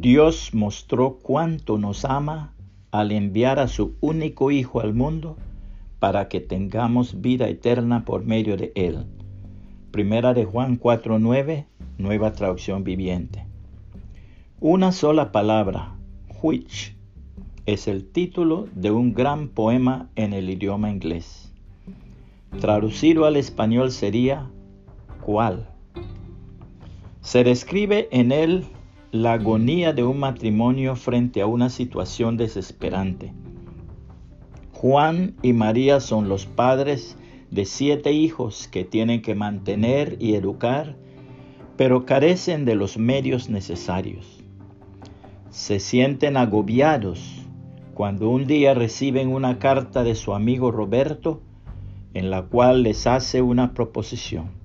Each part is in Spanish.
Dios mostró cuánto nos ama al enviar a su único Hijo al mundo para que tengamos vida eterna por medio de Él. Primera de Juan 4.9, nueva traducción viviente. Una sola palabra, which, es el título de un gran poema en el idioma inglés. Traducido al español sería ¿cuál? Se describe en él la agonía de un matrimonio frente a una situación desesperante. Juan y María son los padres de siete hijos que tienen que mantener y educar, pero carecen de los medios necesarios. Se sienten agobiados cuando un día reciben una carta de su amigo Roberto en la cual les hace una proposición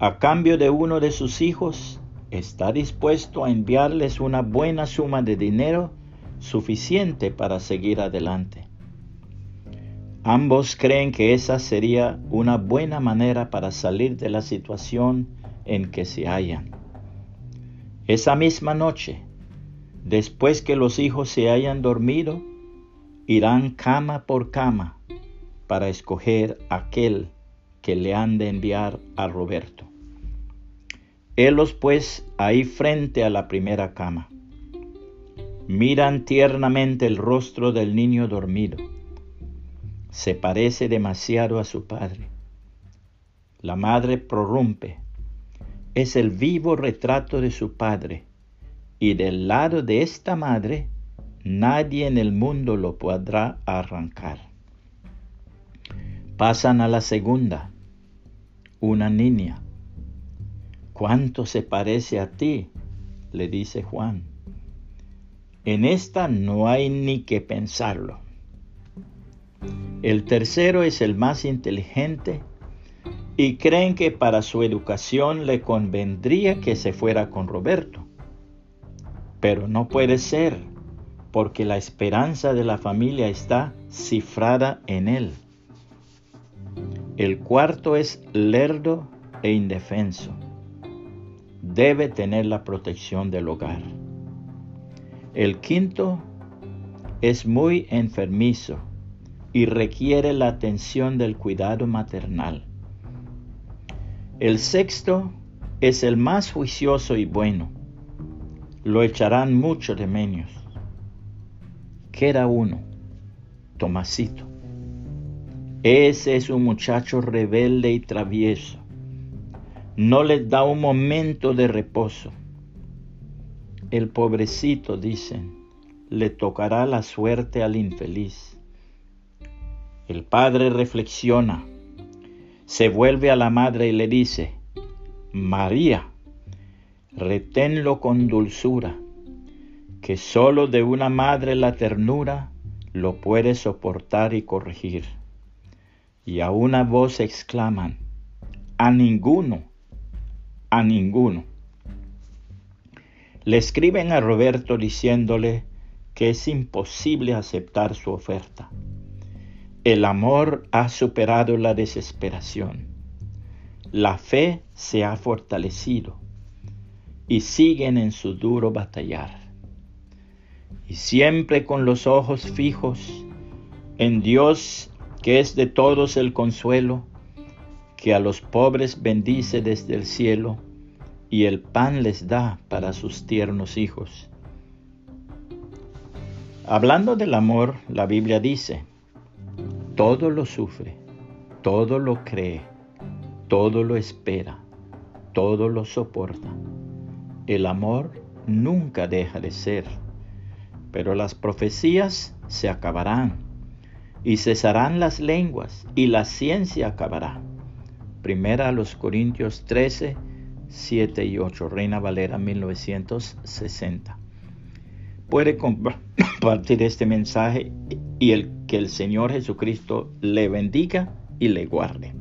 a cambio de uno de sus hijos, está dispuesto a enviarles una buena suma de dinero suficiente para seguir adelante. Ambos creen que esa sería una buena manera para salir de la situación en que se hallan. Esa misma noche, después que los hijos se hayan dormido, irán cama por cama para escoger aquel que le han de enviar a Roberto. Helos pues ahí frente a la primera cama. Miran tiernamente el rostro del niño dormido. Se parece demasiado a su padre. La madre prorrumpe. Es el vivo retrato de su padre, y del lado de esta madre nadie en el mundo lo podrá arrancar. Pasan a la segunda, una niña ¿Cuánto se parece a ti? le dice Juan. En esta no hay ni que pensarlo. El tercero es el más inteligente y creen que para su educación le convendría que se fuera con Roberto. Pero no puede ser, porque la esperanza de la familia está cifrada en él. El cuarto es lerdo e indefenso debe tener la protección del hogar. El quinto es muy enfermizo y requiere la atención del cuidado maternal. El sexto es el más juicioso y bueno. Lo echarán mucho de menos. Queda uno, Tomasito. Ese es un muchacho rebelde y travieso no les da un momento de reposo. El pobrecito, dicen, le tocará la suerte al infeliz. El padre reflexiona, se vuelve a la madre y le dice, María, reténlo con dulzura, que sólo de una madre la ternura lo puede soportar y corregir. Y a una voz exclaman, a ninguno, a ninguno. Le escriben a Roberto diciéndole que es imposible aceptar su oferta. El amor ha superado la desesperación. La fe se ha fortalecido y siguen en su duro batallar. Y siempre con los ojos fijos en Dios, que es de todos el consuelo, que a los pobres bendice desde el cielo y el pan les da para sus tiernos hijos. Hablando del amor, la Biblia dice, todo lo sufre, todo lo cree, todo lo espera, todo lo soporta. El amor nunca deja de ser, pero las profecías se acabarán y cesarán las lenguas y la ciencia acabará Primera a los Corintios 13, 7 y 8, Reina Valera 1960. Puede compartir este mensaje y el que el Señor Jesucristo le bendiga y le guarde.